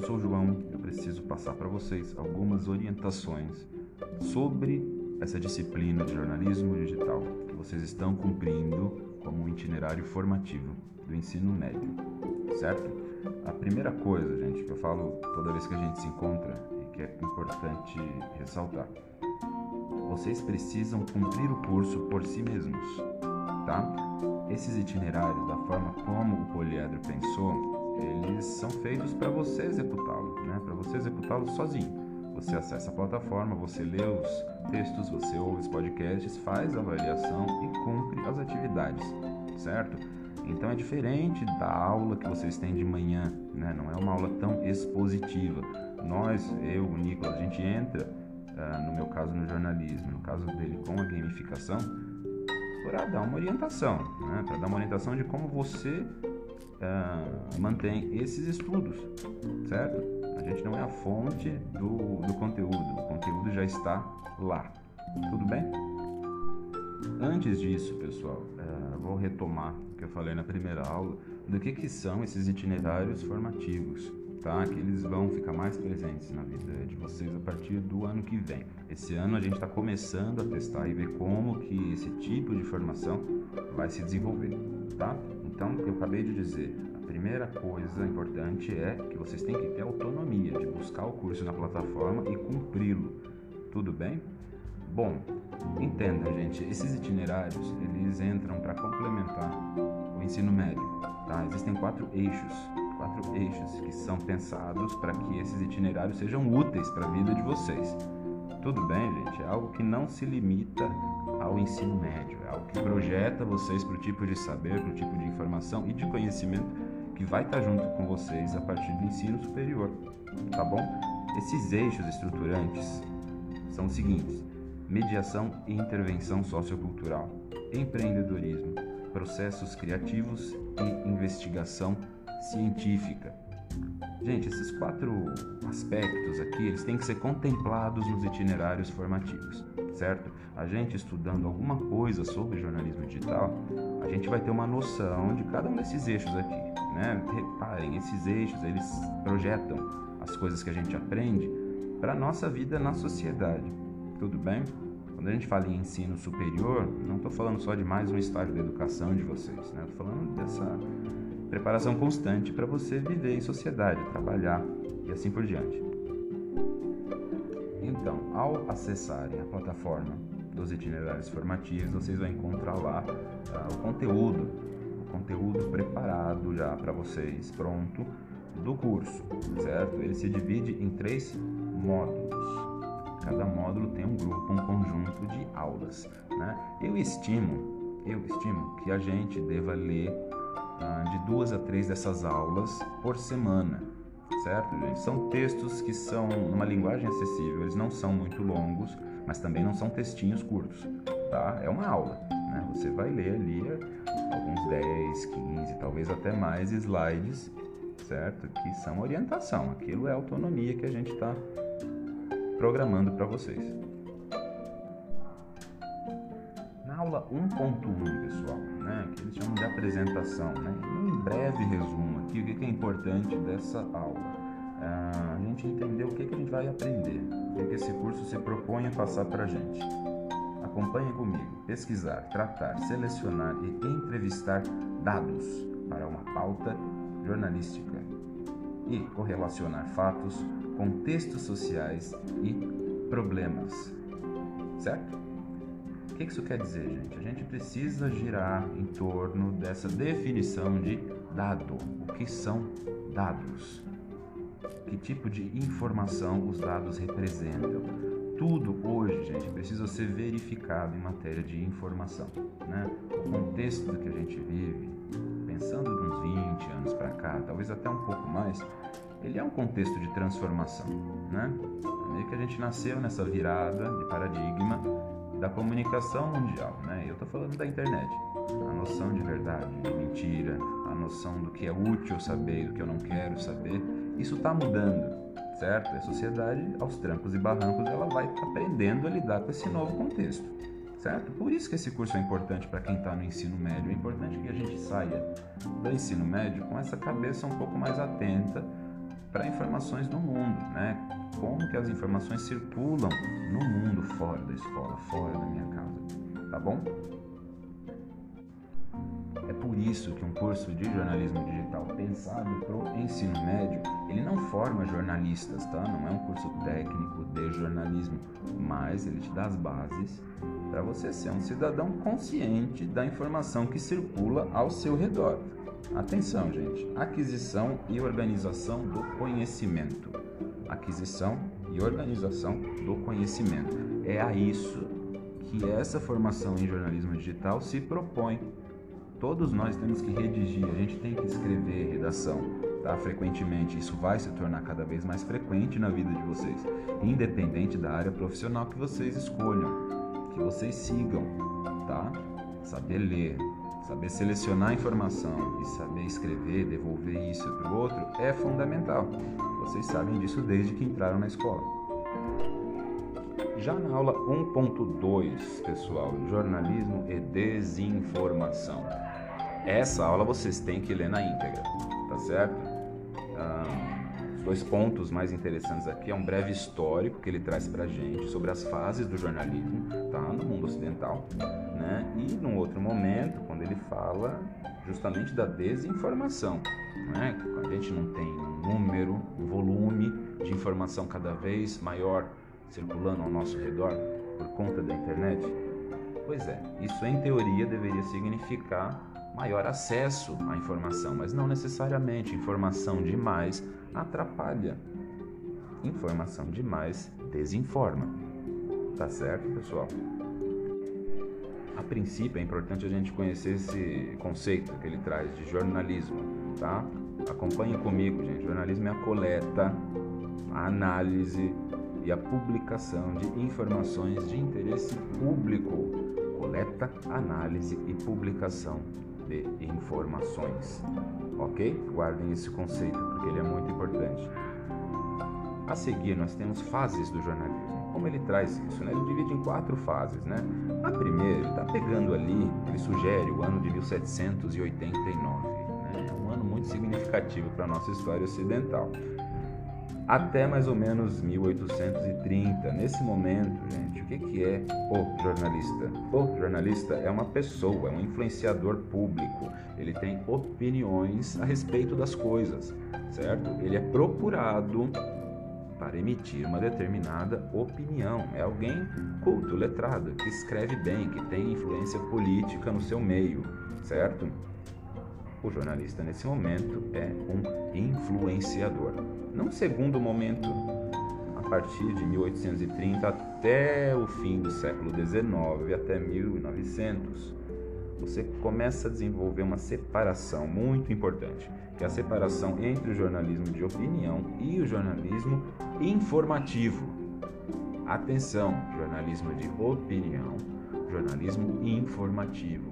eu sou o João, eu preciso passar para vocês algumas orientações sobre essa disciplina de jornalismo digital que vocês estão cumprindo como um itinerário formativo do ensino médio, certo? A primeira coisa, gente, que eu falo toda vez que a gente se encontra e que é importante ressaltar, vocês precisam cumprir o curso por si mesmos, tá? Esses itinerários, da forma como o poliedro pensou, eles são feitos para você executá-lo, né? Para você executá-lo sozinho. Você acessa a plataforma, você lê os textos, você ouve os podcasts, faz a avaliação e cumpre as atividades, certo? Então é diferente da aula que vocês têm de manhã, né? não é uma aula tão expositiva. Nós, eu, o Nicolas, a gente entra, uh, no meu caso no jornalismo, no caso dele com a gamificação, para dar uma orientação, né? para dar uma orientação de como você uh, mantém esses estudos, certo? A gente não é a fonte do, do conteúdo, o conteúdo já está lá, tudo bem? Antes disso, pessoal, uh, vou retomar o que eu falei na primeira aula do que, que são esses itinerários formativos, tá? Que eles vão ficar mais presentes na vida de vocês a partir do ano que vem. Esse ano a gente está começando a testar e ver como que esse tipo de formação vai se desenvolver, tá? Então, eu acabei de dizer, a primeira coisa importante é que vocês têm que ter autonomia de buscar o curso na plataforma e cumpri-lo. Tudo bem? Bom, entenda, gente, esses itinerários eles entram para complementar o ensino médio, tá? Existem quatro eixos, quatro eixos que são pensados para que esses itinerários sejam úteis para a vida de vocês. Tudo bem, gente? É algo que não se limita ao ensino médio, é algo que projeta vocês para o tipo de saber, para o tipo de informação e de conhecimento que vai estar junto com vocês a partir do ensino superior, tá bom? Esses eixos estruturantes são os seguintes: mediação e intervenção sociocultural, empreendedorismo, processos criativos e investigação científica. Gente, esses quatro aspectos aqui, eles têm que ser contemplados nos itinerários formativos, certo? A gente estudando alguma coisa sobre jornalismo digital, a gente vai ter uma noção de cada um desses eixos aqui, né? Reparem, esses eixos, eles projetam as coisas que a gente aprende para a nossa vida na sociedade tudo bem? Quando a gente fala em ensino superior, não estou falando só de mais um estágio da educação de vocês, né? Estou falando dessa preparação constante para você viver em sociedade, trabalhar e assim por diante. Então, ao acessarem a plataforma dos itinerários formativos, vocês vão encontrar lá tá, o conteúdo, o conteúdo preparado já para vocês, pronto, do curso, certo? Ele se divide em três módulos. Cada módulo tem um grupo, um conjunto de aulas. Né? Eu estimo, eu estimo que a gente deva ler ah, de duas a três dessas aulas por semana, certo, gente? São textos que são numa linguagem acessível, eles não são muito longos, mas também não são textinhos curtos, tá? É uma aula, né? Você vai ler ali alguns 10, 15, talvez até mais slides, certo? Que são orientação, aquilo é autonomia que a gente está programando para vocês. Aula 1.1, pessoal, né, que eles chamam de apresentação, né, um breve resumo aqui, o que é importante dessa aula. Ah, a gente entender o que, que a gente vai aprender, o que, que esse curso se propõe a passar para a gente. Acompanhe comigo. Pesquisar, tratar, selecionar e entrevistar dados para uma pauta jornalística e correlacionar fatos contextos sociais e problemas. Certo? O que isso quer dizer, gente? A gente precisa girar em torno dessa definição de dado. O que são dados? Que tipo de informação os dados representam? Tudo hoje, gente, precisa ser verificado em matéria de informação. Né? O contexto que a gente vive, pensando de uns 20 anos para cá, talvez até um pouco mais, ele é um contexto de transformação, né? É meio que a gente nasceu nessa virada de paradigma da comunicação mundial, né? Eu estou falando da internet, a noção de verdade, de mentira, a noção do que é útil saber, do que eu não quero saber, isso está mudando, certo? A sociedade, aos trancos e barrancos, ela vai aprendendo a lidar com esse novo contexto, certo? Por isso que esse curso é importante para quem está no ensino médio. É importante que a gente saia do ensino médio com essa cabeça um pouco mais atenta para informações no mundo, né? Como que as informações circulam no mundo fora da escola, fora da minha casa, tá bom? É por isso que um curso de jornalismo digital pensado para o ensino médio, ele não forma jornalistas, tá? Não é um curso técnico de jornalismo, mas ele te dá as bases para você ser um cidadão consciente da informação que circula ao seu redor. Atenção, gente. Aquisição e organização do conhecimento. Aquisição e organização do conhecimento. É a isso que essa formação em jornalismo digital se propõe. Todos nós temos que redigir, a gente tem que escrever redação, tá? Frequentemente. Isso vai se tornar cada vez mais frequente na vida de vocês, independente da área profissional que vocês escolham, que vocês sigam, tá? Saber ler, Saber selecionar informação e saber escrever, devolver isso para o outro é fundamental. Vocês sabem disso desde que entraram na escola. Já na aula 1.2, pessoal, jornalismo e desinformação. Essa aula vocês têm que ler na íntegra, tá certo? Um, os dois pontos mais interessantes aqui é um breve histórico que ele traz para gente sobre as fases do jornalismo, tá, no mundo ocidental né? E num outro momento, quando ele fala justamente da desinformação, né? A gente não tem número, um volume de informação cada vez maior circulando ao nosso redor por conta da internet. Pois é, isso em teoria deveria significar maior acesso à informação, mas não necessariamente. Informação demais atrapalha. Informação demais desinforma. Tá certo, pessoal? A princípio é importante a gente conhecer esse conceito que ele traz de jornalismo, tá? Acompanhe comigo, gente. Jornalismo é a coleta, a análise e a publicação de informações de interesse público. Coleta, análise e publicação de informações. Ok? Guardem esse conceito porque ele é muito importante. A seguir, nós temos fases do jornalismo como ele traz isso, né? Ele divide em quatro fases, né? A primeira, pegando ali, ele sugere o ano de 1789, né? É um ano muito significativo para a nossa história ocidental. Até mais ou menos 1830. Nesse momento, gente, o que, que é o jornalista? O jornalista é uma pessoa, é um influenciador público. Ele tem opiniões a respeito das coisas, certo? Ele é procurado para emitir uma determinada opinião. É alguém culto, letrado, que escreve bem, que tem influência política no seu meio, certo? O jornalista, nesse momento, é um influenciador. Num segundo momento, a partir de 1830 até o fim do século XIX, até 1900, você começa a desenvolver uma separação muito importante, que é a separação entre o jornalismo de opinião e o jornalismo informativo. Atenção, jornalismo de opinião, jornalismo informativo.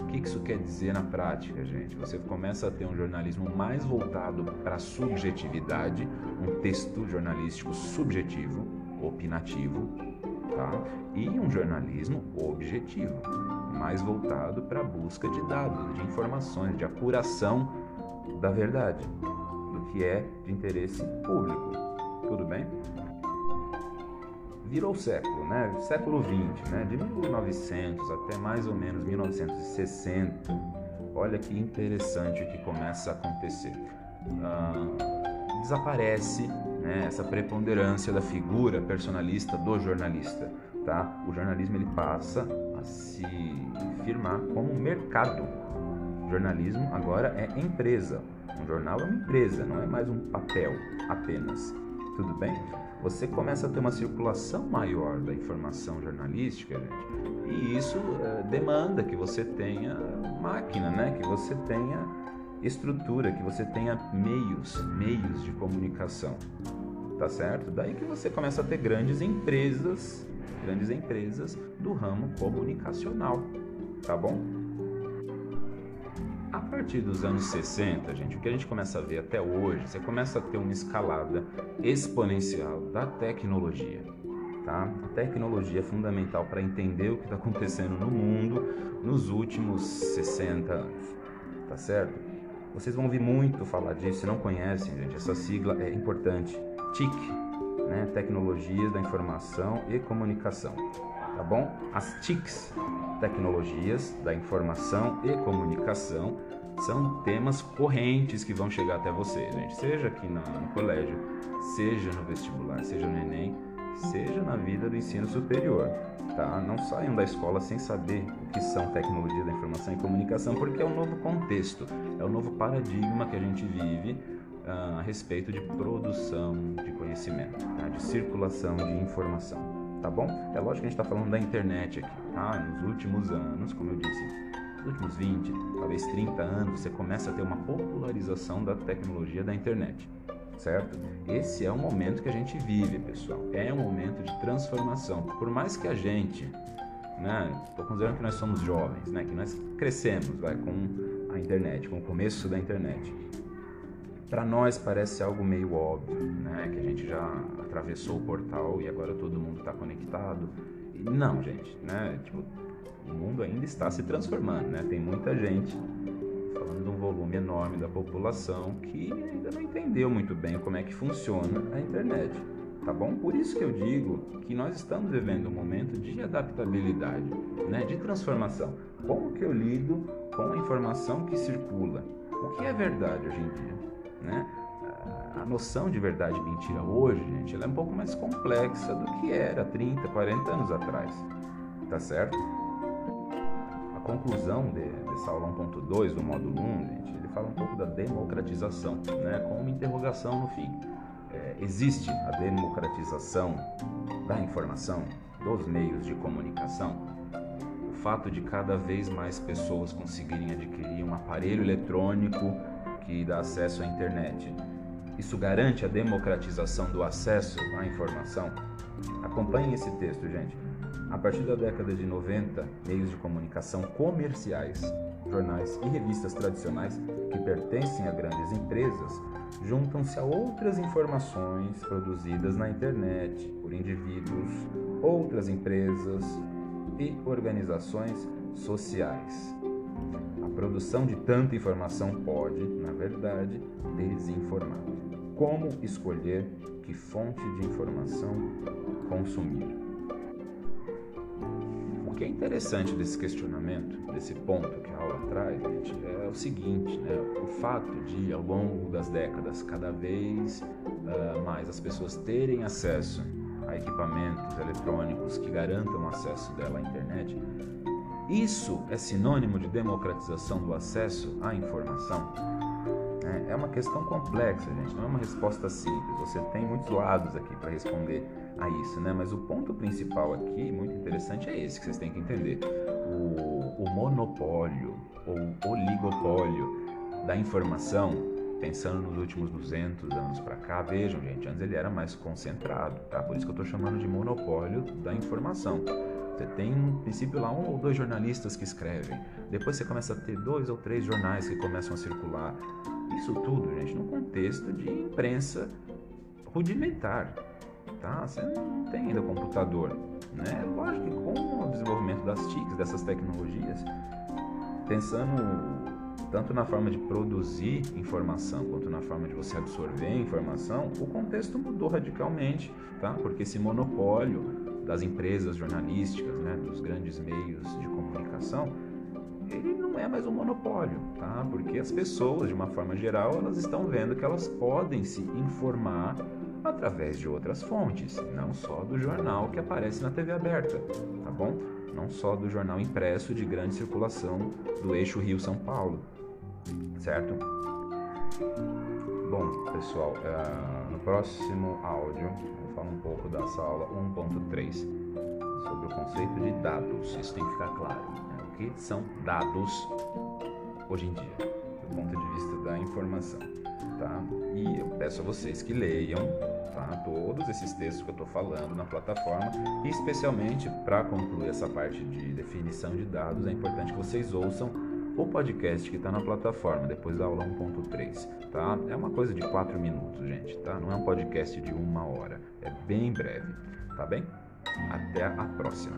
O que isso quer dizer na prática, gente? Você começa a ter um jornalismo mais voltado para a subjetividade, um texto jornalístico subjetivo, opinativo, tá? e um jornalismo objetivo, mais voltado para a busca de dados, de informações, de apuração da verdade, do que é de interesse público. Tudo bem? Virou século, né? Século XX, né? De 1900 até mais ou menos 1960. Olha que interessante o que começa a acontecer. Ah, desaparece né, essa preponderância da figura personalista do jornalista. Tá? O jornalismo ele passa a se firmar como mercado. Jornalismo agora é empresa. Um jornal é uma empresa, não é mais um papel apenas. Tudo bem? Você começa a ter uma circulação maior da informação jornalística, gente, e isso é, demanda que você tenha máquina, né? Que você tenha estrutura, que você tenha meios, meios de comunicação. Tá certo? Daí que você começa a ter grandes empresas, grandes empresas do ramo comunicacional, tá bom? A partir dos anos 60, gente, o que a gente começa a ver até hoje, você começa a ter uma escalada exponencial da tecnologia. Tá? A tecnologia é fundamental para entender o que está acontecendo no mundo nos últimos 60 anos, tá certo? Vocês vão ouvir muito falar disso, se não conhecem, gente, essa sigla é importante. TIC, né? Tecnologias da Informação e Comunicação, tá bom? As TICs, Tecnologias da Informação e Comunicação, são temas correntes que vão chegar até você, gente. Seja aqui no, no colégio, seja no vestibular, seja no Enem, seja na vida do ensino superior, tá? Não saiam da escola sem saber o que são tecnologia da informação e comunicação, porque é um novo contexto, é o um novo paradigma que a gente vive uh, a respeito de produção de conhecimento, tá? de circulação de informação, tá bom? É lógico que a gente está falando da internet aqui, tá? Nos últimos anos, como eu disse, últimos 20, talvez 30 anos, você começa a ter uma popularização da tecnologia da internet certo? Esse é o momento que a gente vive, pessoal. É um momento de transformação. Por mais que a gente, né, estou considerando que nós somos jovens, né, que nós crescemos, vai, com a internet, com o começo da internet. Para nós parece algo meio óbvio, né, que a gente já atravessou o portal e agora todo mundo está conectado. Não, gente, né, tipo, o mundo ainda está se transformando, né? Tem muita gente falando de um volume enorme da população que ainda não entendeu muito bem como é que funciona a internet, tá bom? Por isso que eu digo que nós estamos vivendo um momento de adaptabilidade, né? De transformação. Como que eu lido com a informação que circula? O que é verdade hoje em dia, né? A noção de verdade e mentira hoje, gente, ela é um pouco mais complexa do que era 30, 40 anos atrás, tá certo? Conclusão de, dessa aula 1.2 do módulo 1, gente, ele fala um pouco da democratização, né, com uma interrogação no fim. É, existe a democratização da informação, dos meios de comunicação? O fato de cada vez mais pessoas conseguirem adquirir um aparelho eletrônico que dá acesso à internet, isso garante a democratização do acesso à informação? Acompanhe esse texto, gente. A partir da década de 90, meios de comunicação comerciais, jornais e revistas tradicionais que pertencem a grandes empresas juntam-se a outras informações produzidas na internet por indivíduos, outras empresas e organizações sociais. A produção de tanta informação pode, na verdade, desinformar. Como escolher que fonte de informação consumir? Que é interessante desse questionamento, desse ponto que a aula traz, gente, é o seguinte, né? O fato de, ao longo das décadas, cada vez uh, mais as pessoas terem acesso a equipamentos eletrônicos que garantam acesso dela à internet, isso é sinônimo de democratização do acesso à informação? É, é uma questão complexa, gente, não é uma resposta simples. Você tem muitos lados aqui para responder a isso, né? Mas o ponto principal aqui, muito interessante, é esse que vocês têm que entender. O, o monopólio ou oligopólio da informação, pensando nos últimos 200 anos para cá, vejam, gente, antes ele era mais concentrado, tá? Por isso que eu estou chamando de monopólio da informação. Você tem, no princípio, lá um ou dois jornalistas que escrevem. Depois você começa a ter dois ou três jornais que começam a circular. Isso tudo, gente, no contexto de imprensa rudimentar tá? Você não tem ainda computador, né? Lógico que com o desenvolvimento das TICs, dessas tecnologias, pensando tanto na forma de produzir informação quanto na forma de você absorver informação, o contexto mudou radicalmente, tá? Porque esse monopólio das empresas jornalísticas, né, dos grandes meios de comunicação, ele não é mais um monopólio, tá? Porque as pessoas, de uma forma geral, elas estão vendo que elas podem se informar através de outras fontes, não só do jornal que aparece na TV aberta, tá bom? Não só do jornal impresso de grande circulação do eixo Rio-São Paulo, certo? Bom, pessoal, uh, no próximo áudio eu falo um pouco da sala 1.3 sobre o conceito de dados. Isso tem que ficar claro. São dados hoje em dia, do ponto de vista da informação tá? E eu peço a vocês que leiam, tá? Todos esses textos que eu estou falando na plataforma e especialmente para concluir essa parte de definição de dados, é importante que vocês ouçam o podcast que está na plataforma depois da aula 1.3, tá? É uma coisa de 4 minutos, gente, tá? Não é um podcast de uma hora, é bem breve, tá bem? Até a próxima.